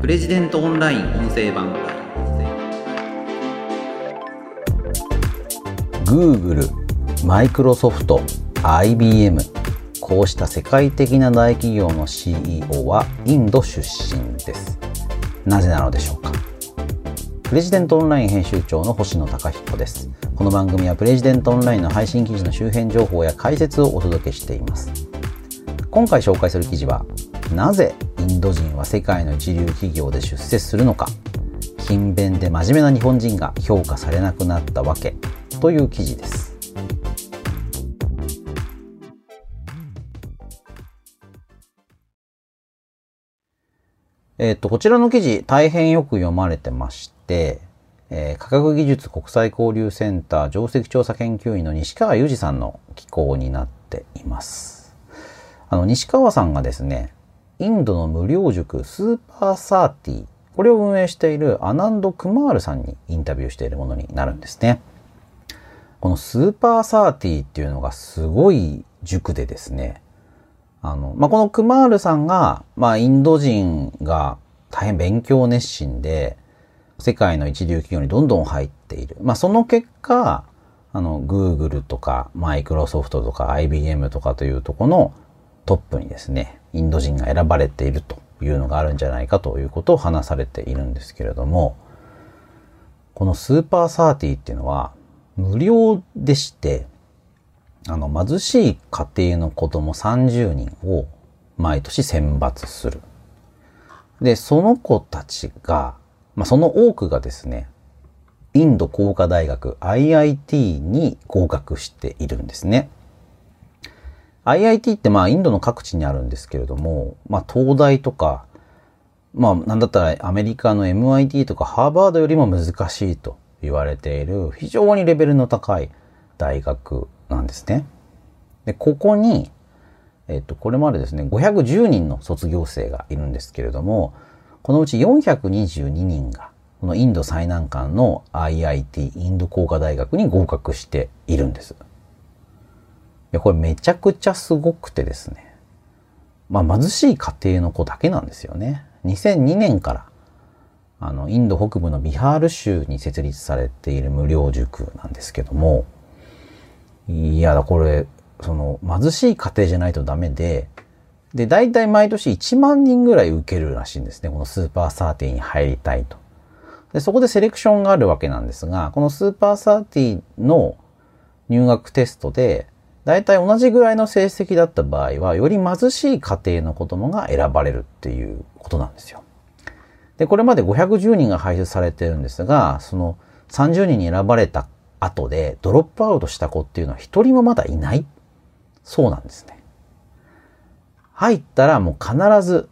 プレジデントオンライン音声版。Google、Microsoft、IBM こうした世界的な大企業の CEO はインド出身です。なぜなのでしょうか？プレジデントオンライン編集長の星野貴彦です。この番組はプレジデントオンラインの配信記事の周辺情報や解説をお届けしています。今回紹介する記事はなぜインド人は世界の一流企業で出世するのか勤勉で真面目な日本人が評価されなくなったわけという記事ですえっ、と、こちらの記事大変よく読まれてまして、えー、科学技術国際交流センター上席調査研究員の西川裕二さんの寄稿になっています。あの、西川さんがですね、インドの無料塾スーパーサーティーこれを運営しているアナンド・クマールさんにインタビューしているものになるんですね。このスーパーサーティーっていうのがすごい塾でですね、あの、まあ、このクマールさんが、まあ、インド人が大変勉強熱心で、世界の一流企業にどんどん入っている。まあ、その結果、あの、Google とか、マイクロソフトとか IBM とかというとこのトップにですね、インド人が選ばれているというのがあるんじゃないかということを話されているんですけれども、このスーパーサーティーっていうのは無料でして、あの、貧しい家庭の子供30人を毎年選抜する。で、その子たちが、まあ、その多くがですね、インド工科大学 IIT に合格しているんですね。IIT ってまあインドの各地にあるんですけれども、まあ東大とか、まあなんだったらアメリカの MIT とかハーバードよりも難しいと言われている非常にレベルの高い大学なんですね。で、ここに、えっと、これまでですね、510人の卒業生がいるんですけれども、このうち422人が、このインド最難関の IIT、インド工科大学に合格しているんです。いや、これめちゃくちゃすごくてですね。まあ貧しい家庭の子だけなんですよね。2002年から、あの、インド北部のビハール州に設立されている無料塾なんですけども、いや、これ、その、貧しい家庭じゃないとダメで、で、大体毎年1万人ぐらい受けるらしいんですね。このスーパーサーティに入りたいと。で、そこでセレクションがあるわけなんですが、このスーパーサーティの入学テストで、大体同じぐらいの成績だった場合は、より貧しい家庭の子供が選ばれるっていうことなんですよ。で、これまで510人が排出されてるんですが、その30人に選ばれた後でドロップアウトした子っていうのは一人もまだいない。そうなんですね。入ったらもう必ず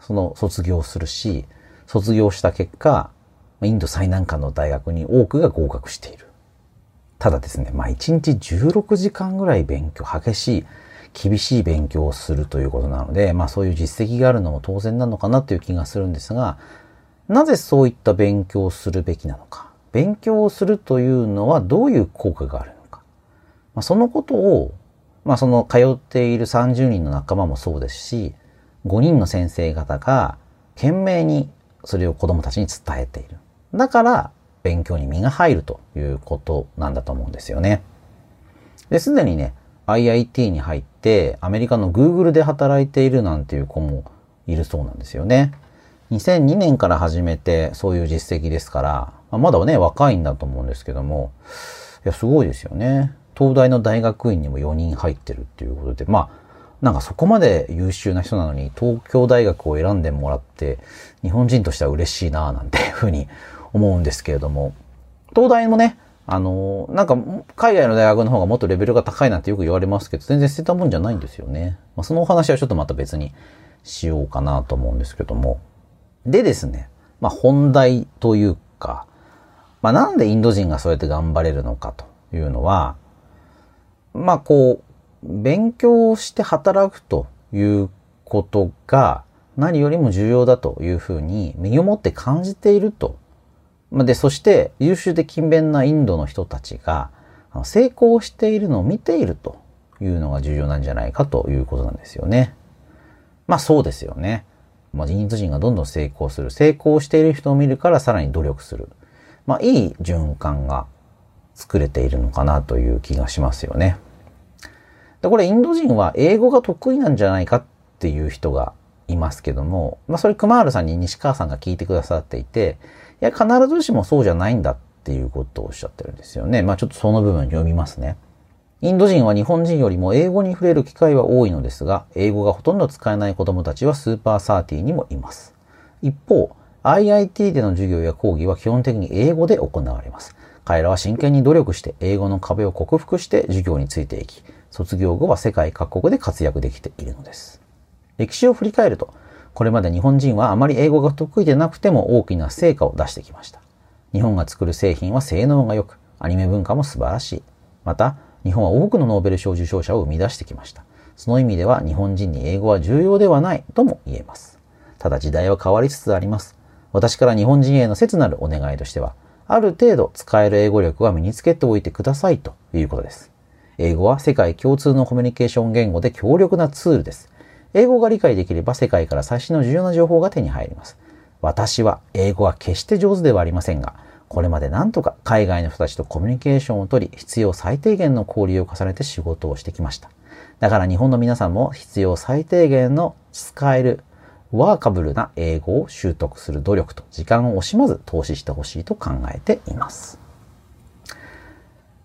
その卒業するし、卒業した結果、インド最難関の大学に多くが合格している。ただですね、まあ1日16時間ぐらい勉強、激しい、厳しい勉強をするということなので、まあそういう実績があるのも当然なのかなという気がするんですが、なぜそういった勉強をするべきなのか？勉強をするというのはどういう効果があるのか？まあ、そのことを、まあその通っている30人の仲間もそうですし、5人の先生方が懸命にそれを子供たちに伝えている。だから勉強に身が入るということなんだと思うんですよね。で、すでにね、IIT に入ってアメリカの Google で働いているなんていう子もいるそうなんですよね。2002年から始めてそういう実績ですから、まだね、若いんだと思うんですけども、いや、すごいですよね。東大の大学院にも4人入ってるっていうことで、まあ、なんかそこまで優秀な人なのに東京大学を選んでもらって、日本人としては嬉しいななんていうふうに思うんですけれども、東大もね、あの、なんか海外の大学の方がもっとレベルが高いなんてよく言われますけど、全然捨てたもんじゃないんですよね。まあ、そのお話はちょっとまた別にしようかなと思うんですけども。でですね、まあ本題というか、まあなんでインド人がそうやって頑張れるのかというのは、まあこう、勉強して働くということが何よりも重要だというふうに身をもって感じていると。で、そして優秀で勤勉なインドの人たちが成功しているのを見ているというのが重要なんじゃないかということなんですよね。まあそうですよね。まあ、インド人がどんどん成功する。成功している人を見るからさらに努力する。まあ、いい循環が作れているのかなという気がしますよね。でこれインド人は英語が得意なんじゃないかっていう人がいますけども、まあそれクマールさんに西川さんが聞いてくださっていて、いや必ずしもそうじゃないんだっていうことをおっしゃってるんですよね。まあちょっとその部分読みますね。インド人は日本人よりも英語に触れる機会は多いのですが、英語がほとんど使えない子供たちはスーパーサーティーにもいます。一方、IIT での授業や講義は基本的に英語で行われます。彼らは真剣に努力して英語の壁を克服して授業についていき、卒業後は世界各国で活躍できているのです。歴史を振り返ると、これまで日本人はあまり英語が得意でなくても大きな成果を出してきました。日本が作る製品は性能が良く、アニメ文化も素晴らしい。また、日本は多くのノーベル賞受賞者を生み出してきました。その意味では日本人に英語は重要ではないとも言えます。ただ時代は変わりつつあります。私から日本人への切なるお願いとしては、ある程度使える英語力は身につけておいてくださいということです。英語は世界共通のコミュニケーション言語で強力なツールです。英語が理解できれば世界から最新の重要な情報が手に入ります。私は英語は決して上手ではありませんが、これまで何とか海外の人たちとコミュニケーションをとり、必要最低限の交流を重ねて仕事をしてきました。だから日本の皆さんも必要最低限の使えるワーカブルな英語を習得する努力と時間を惜しまず投資してほしいと考えています。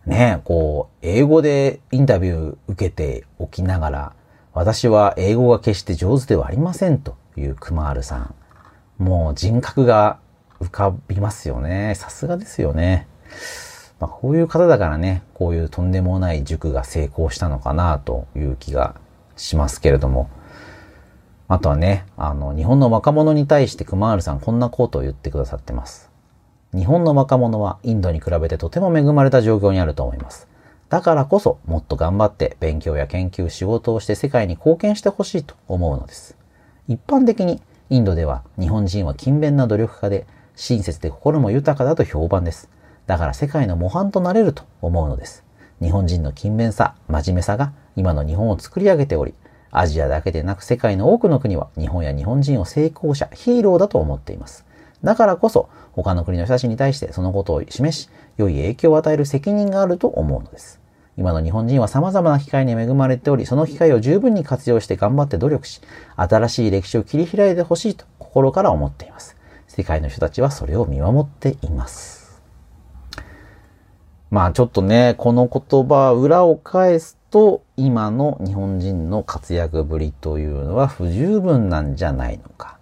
ねえ、こう、英語でインタビュー受けておきながら、私は英語が決して上手ではありませんというクマールさん。もう人格が浮かびますよね。さすがですよね。まあ、こういう方だからね、こういうとんでもない塾が成功したのかなという気がしますけれども。あとはね、あの、日本の若者に対してクマールさんこんなことを言ってくださってます。日本の若者はインドに比べてとても恵まれた状況にあると思います。だからこそもっと頑張って勉強や研究、仕事をして世界に貢献してほしいと思うのです。一般的にインドでは日本人は勤勉な努力家で親切で心も豊かだと評判です。だから世界の模範となれると思うのです。日本人の勤勉さ、真面目さが今の日本を作り上げており、アジアだけでなく世界の多くの国は日本や日本人を成功者、ヒーローだと思っています。だからこそ他の国の人たちに対してそのことを示し、良い影響を与える責任があると思うのです。今の日本人は様々な機会に恵まれており、その機会を十分に活用して頑張って努力し、新しい歴史を切り開いてほしいと心から思っています。世界の人たちはそれを見守っています。まあちょっとね、この言葉、裏を返すと、今の日本人の活躍ぶりというのは不十分なんじゃないのか。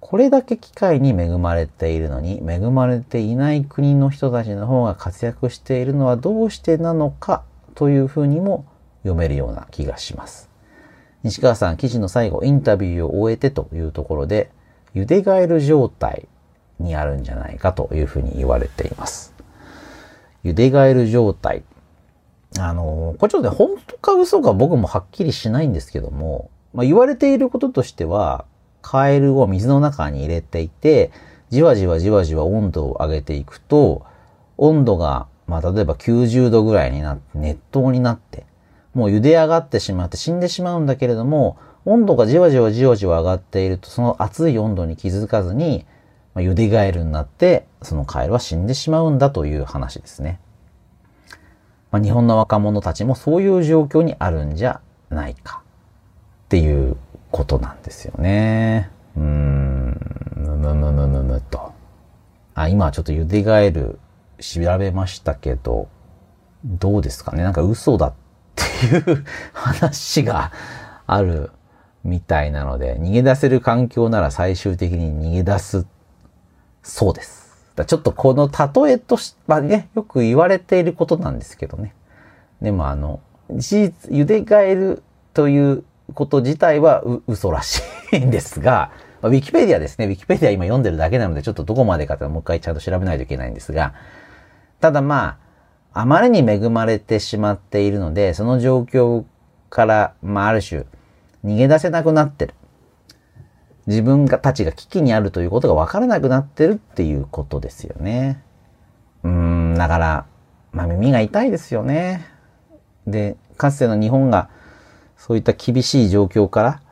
これだけ機会に恵まれているのに、恵まれていない国の人たちの方が活躍しているのはどうしてなのかというふうにも読めるような気がします。西川さん、記事の最後、インタビューを終えてというところで、茹でガエル状態にあるんじゃないかというふうに言われています。茹でガエル状態。あの、これちょっとね、本当か嘘か僕もはっきりしないんですけども、まあ、言われていることとしては、カエルを水の中に入れていて、じわじわじわじわ温度を上げていくと、温度が、まあ、例えば90度ぐらいになって、熱湯になって、もう茹で上がってしまって死んでしまうんだけれども、温度がじわじわじわじわ上がっていると、その熱い温度に気づかずに、まあ、茹でガエルになって、そのカエルは死んでしまうんだという話ですね。まあ、日本の若者たちもそういう状況にあるんじゃないかっていうことなんですよね。うーん、むむむむむむと。あ、今はちょっと茹でガエル調べましたけど、どうですかね？なんか嘘だっていう話があるみたいなので、逃げ出せる環境なら最終的に逃げ出すそうです。だちょっとこの例えとし、まあね、よく言われていることなんですけどね。でもあの、事実、茹でガエルということ自体は嘘らしいんですが、ウィキペディアですね。ウィキペディア今読んでるだけなので、ちょっとどこまでかってもう一回ちゃんと調べないといけないんですが、ただまあ、あまりに恵まれてしまっているので、その状況から、まあある種、逃げ出せなくなってる。自分がたちが危機にあるということが分からなくなってるっていうことですよね。うん、だから、まあ耳が痛いですよね。で、かつての日本がそういった厳しい状況から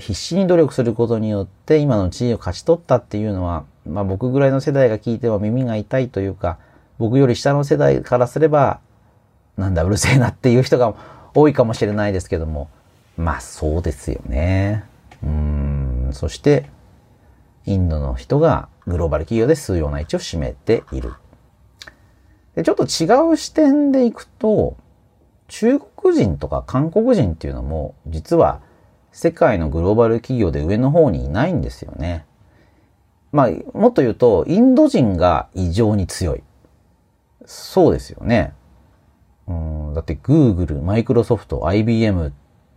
必死に努力することによって今の地位を勝ち取ったっていうのは、まあ僕ぐらいの世代が聞いては耳が痛いというか、僕より下の世代からすれば、なんだうるせえなっていう人が多いかもしれないですけども、まあそうですよね。うん、そして、インドの人がグローバル企業で数用な位置を占めている。で、ちょっと違う視点でいくと、中国人とか韓国人っていうのも、実は世界のグローバル企業で上の方にいないんですよね。まあ、もっと言うと、インド人が異常に強い。そうですよね。うん、だって Google、Microsoft、IBM って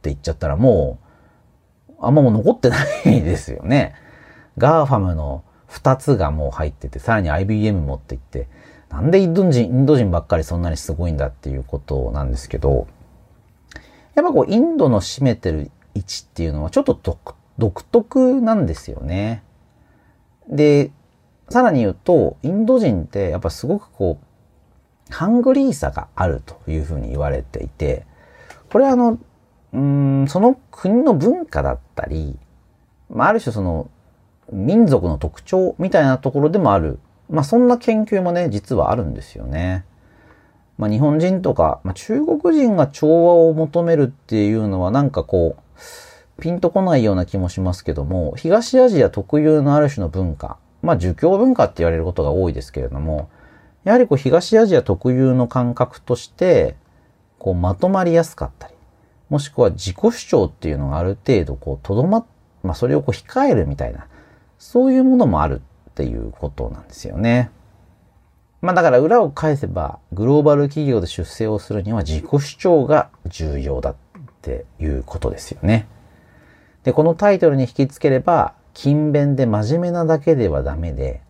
言っちゃったらもう、あんまもう残ってないですよね。GAFAM の2つがもう入ってて、さらに IBM 持っていって、なんでインド人、インド人ばっかりそんなにすごいんだっていうことなんですけど、やっぱこう、インドの占めてる位置っていうのはちょっと独特なんですよね。で、さらに言うと、インド人ってやっぱすごくこう、ハングリーさがあるというふうに言われていて、これはあの、うん、その国の文化だったり、まあ、ある種その、民族の特徴みたいなところでもある。まあ、そんな研究もね、実はあるんですよね。まあ、日本人とか、まあ、中国人が調和を求めるっていうのはなんかこう、ピンとこないような気もしますけども、東アジア特有のある種の文化、まあ、儒教文化って言われることが多いですけれども、やはりこう東アジア特有の感覚として、こうまとまりやすかったり、もしくは自己主張っていうのがある程度こうとどまっ、まあそれをこう控えるみたいな、そういうものもあるっていうことなんですよね。まあだから裏を返せば、グローバル企業で出世をするには自己主張が重要だっていうことですよね。で、このタイトルに引き付ければ、勤勉で真面目なだけではダメで、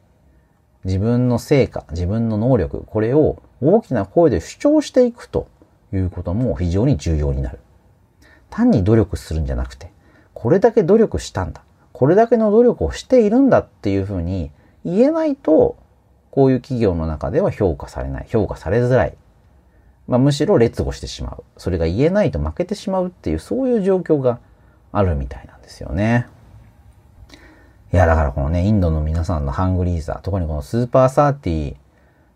自分の成果、自分の能力、これを大きな声で主張していくということも非常に重要になる。単に努力するんじゃなくて、これだけ努力したんだ。これだけの努力をしているんだっていうふうに言えないと、こういう企業の中では評価されない。評価されづらい。まあ、むしろ劣後してしまう。それが言えないと負けてしまうっていう、そういう状況があるみたいなんですよね。いや、だからこのね、インドの皆さんのハングリーさ、特にこのスーパーサーティ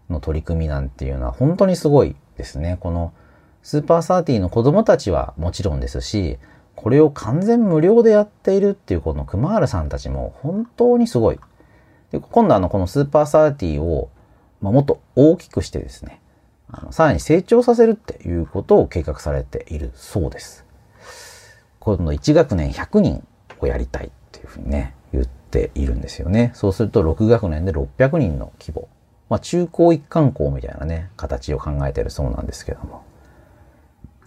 の取り組みなんていうのは本当にすごいですね。このスーパーサーティの子供たちはもちろんですし、これを完全無料でやっているっていうこのクマールさんたちも本当にすごい。で今度あのこのスーパーサーティを、まあ、もっと大きくしてですね、あのさらに成長させるっていうことを計画されているそうです。今度1学年100人をやりたいっていうふうにね、ているんですよね。そうすると6学年で600人の規模。まあ中高一貫校みたいなね、形を考えてるそうなんですけども。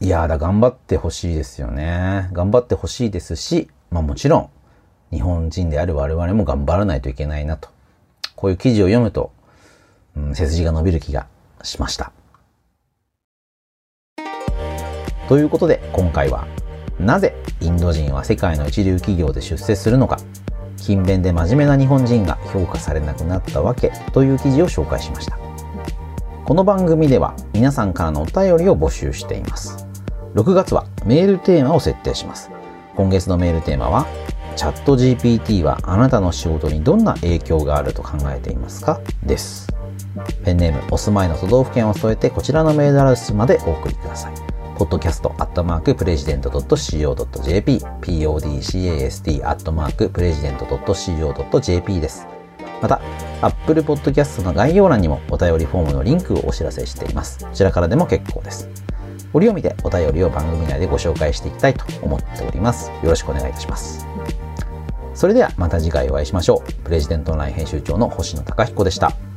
いやだ、頑張ってほしいですよね。頑張ってほしいですし、まあもちろん、日本人である我々も頑張らないといけないなと。こういう記事を読むと、うん、背筋が伸びる気がしました。ということで、今回は、なぜインド人は世界の一流企業で出世するのか、勤勉で真面目な日本人が評価されなくなったわけという記事を紹介しました。この番組では皆さんからのお便りを募集しています。6月はメールテーマを設定します。今月のメールテーマは、チャット GPT はあなたの仕事にどんな影響があると考えていますか？です。ペンネーム、お住まいの都道府県を添えてこちらのメールアドレスまでお送りください。Podcast アットマークプレジデント .co.jp podcast アットマークプレジデント .co.jp です。また、Apple Podcast の概要欄にもお便りフォームのリンクをお知らせしています。こちらからでも結構です。折を見てお便りを番組内でご紹介していきたいと思っております。よろしくお願いいたします。それではまた次回お会いしましょう。プレジデントオンライン編集長の星野貴彦でした。